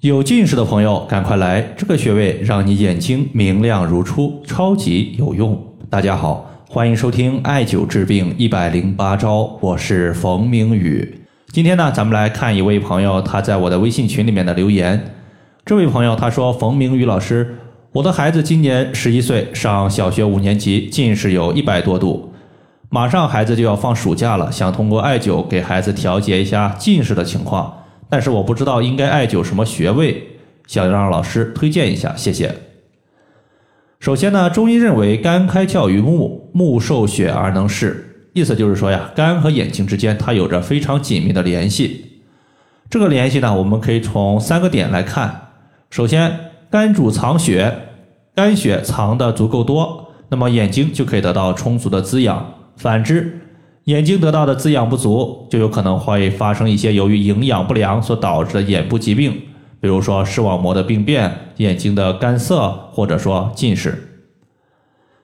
有近视的朋友，赶快来！这个穴位让你眼睛明亮如初，超级有用。大家好，欢迎收听艾灸治病一百零八招，我是冯明宇。今天呢，咱们来看一位朋友他在我的微信群里面的留言。这位朋友他说：“冯明宇老师，我的孩子今年十一岁，上小学五年级，近视有一百多度，马上孩子就要放暑假了，想通过艾灸给孩子调节一下近视的情况。”但是我不知道应该艾灸什么穴位，想让老师推荐一下，谢谢。首先呢，中医认为肝开窍于目，目受血而能视，意思就是说呀，肝和眼睛之间它有着非常紧密的联系。这个联系呢，我们可以从三个点来看。首先，肝主藏血，肝血藏的足够多，那么眼睛就可以得到充足的滋养。反之，眼睛得到的滋养不足，就有可能会发生一些由于营养不良所导致的眼部疾病，比如说视网膜的病变、眼睛的干涩，或者说近视。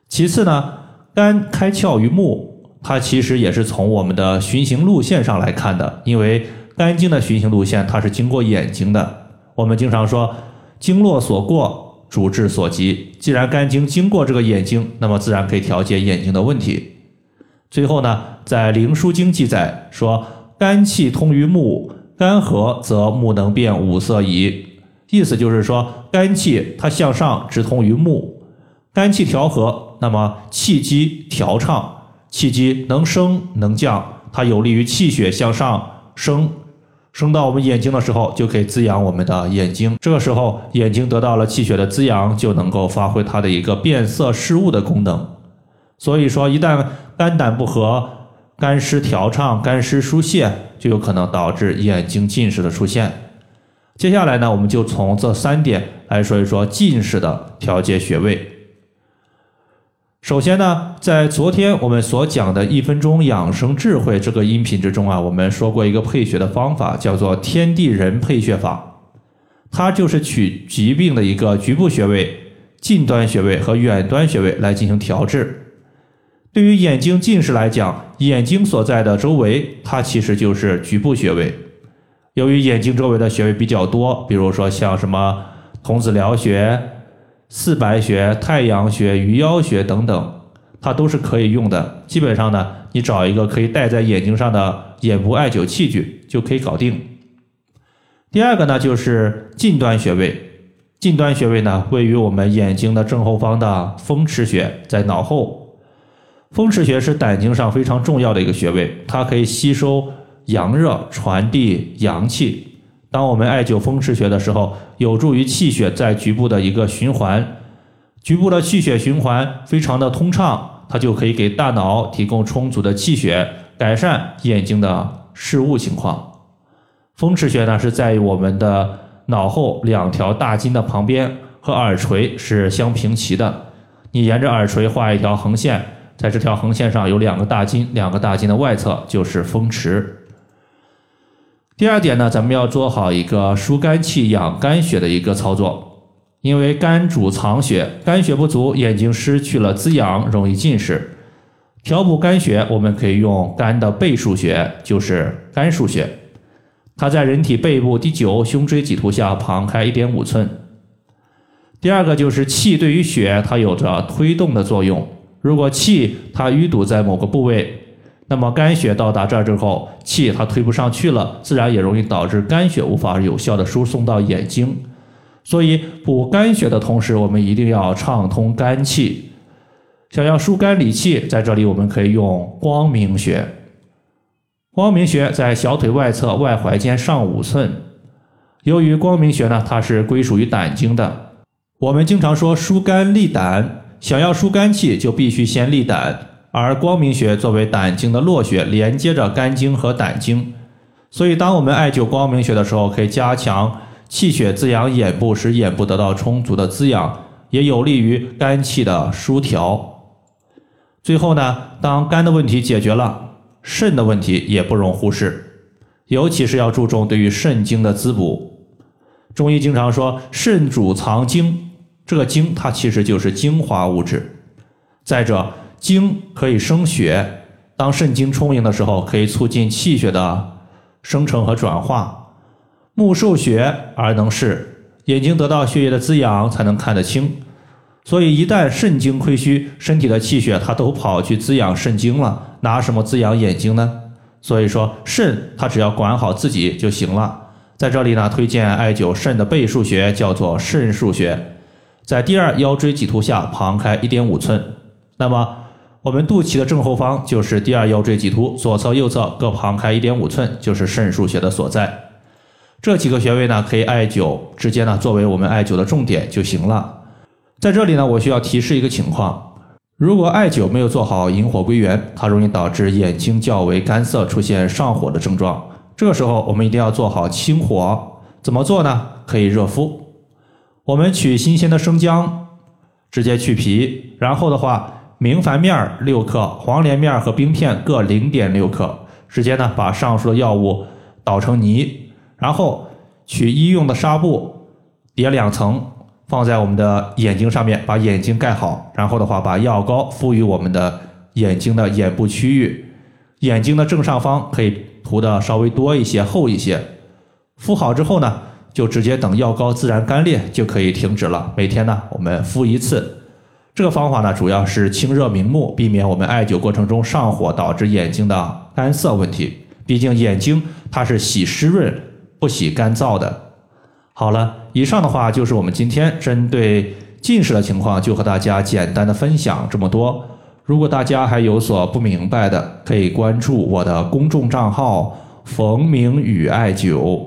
其次呢，肝开窍于目，它其实也是从我们的循行路线上来看的，因为肝经的循行路线它是经过眼睛的。我们经常说，经络所过，主治所及。既然肝经经过这个眼睛，那么自然可以调节眼睛的问题。最后呢，在《灵枢经》记载说，肝气通于目，肝和则目能辨五色矣。意思就是说，肝气它向上直通于目，肝气调和，那么气机调畅，气机能升能降，它有利于气血向上升，升到我们眼睛的时候，就可以滋养我们的眼睛。这个时候，眼睛得到了气血的滋养，就能够发挥它的一个变色视物的功能。所以说，一旦肝胆不和、肝湿调畅、肝湿疏泄，就有可能导致眼睛近视的出现。接下来呢，我们就从这三点来说一说近视的调节穴位。首先呢，在昨天我们所讲的一分钟养生智慧这个音频之中啊，我们说过一个配穴的方法，叫做天地人配穴法，它就是取疾病的一个局部穴位、近端穴位和远端穴位来进行调治。对于眼睛近视来讲，眼睛所在的周围，它其实就是局部穴位。由于眼睛周围的穴位比较多，比如说像什么童子髎穴、四白穴、太阳穴、鱼腰穴等等，它都是可以用的。基本上呢，你找一个可以戴在眼睛上的眼部艾灸器具就可以搞定。第二个呢，就是近端穴位。近端穴位呢，位于我们眼睛的正后方的风池穴，在脑后。风池穴是胆经上非常重要的一个穴位，它可以吸收阳热，传递阳气。当我们艾灸风池穴的时候，有助于气血在局部的一个循环，局部的气血循环非常的通畅，它就可以给大脑提供充足的气血，改善眼睛的视物情况。风池穴呢是在于我们的脑后两条大筋的旁边，和耳垂是相平齐的。你沿着耳垂画一条横线。在这条横线上有两个大筋，两个大筋的外侧就是风池。第二点呢，咱们要做好一个疏肝气、养肝血的一个操作，因为肝主藏血，肝血不足，眼睛失去了滋养，容易近视。调补肝血，我们可以用肝的背腧穴，就是肝腧穴，它在人体背部第九胸椎棘突下旁开一点五寸。第二个就是气对于血，它有着推动的作用。如果气它淤堵在某个部位，那么肝血到达这儿之后，气它推不上去了，自然也容易导致肝血无法有效的输送到眼睛。所以补肝血的同时，我们一定要畅通肝气。想要疏肝理气，在这里我们可以用光明穴。光明穴在小腿外侧外踝尖上五寸。由于光明穴呢，它是归属于胆经的，我们经常说疏肝利胆。想要疏肝气，就必须先利胆，而光明穴作为胆经的络穴，连接着肝经和胆经，所以当我们艾灸光明穴的时候，可以加强气血滋养眼部，使眼部得到充足的滋养，也有利于肝气的疏调。最后呢，当肝的问题解决了，肾的问题也不容忽视，尤其是要注重对于肾经的滋补。中医经常说，肾主藏精。这个精它其实就是精华物质。再者，精可以生血，当肾精充盈的时候，可以促进气血的生成和转化。目受血而能视，眼睛得到血液的滋养才能看得清。所以一旦肾精亏虚，身体的气血它都跑去滋养肾精了，拿什么滋养眼睛呢？所以说肾它只要管好自己就行了。在这里呢，推荐艾灸肾的背腧穴，叫做肾腧穴，在第二腰椎棘突下旁开一点五寸。那么我们肚脐的正后方就是第二腰椎棘突，左侧、右侧各旁开一点五寸，就是肾腧穴的所在。这几个穴位呢，可以艾灸，直接呢作为我们艾灸的重点就行了。在这里呢，我需要提示一个情况：如果艾灸没有做好引火归元，它容易导致眼睛较为干涩，出现上火的症状。这个时候，我们一定要做好清火。怎么做呢？可以热敷。我们取新鲜的生姜，直接去皮，然后的话。明矾面儿六克，黄连面儿和冰片各零点六克。直接呢把上述的药物捣成泥，然后取医用的纱布叠两层，放在我们的眼睛上面，把眼睛盖好。然后的话，把药膏敷于我们的眼睛的眼部区域，眼睛的正上方可以涂的稍微多一些、厚一些。敷好之后呢，就直接等药膏自然干裂就可以停止了。每天呢，我们敷一次。这个方法呢，主要是清热明目，避免我们艾灸过程中上火导致眼睛的干涩问题。毕竟眼睛它是喜湿润，不喜干燥的。好了，以上的话就是我们今天针对近视的情况，就和大家简单的分享这么多。如果大家还有所不明白的，可以关注我的公众账号“冯明宇艾灸”，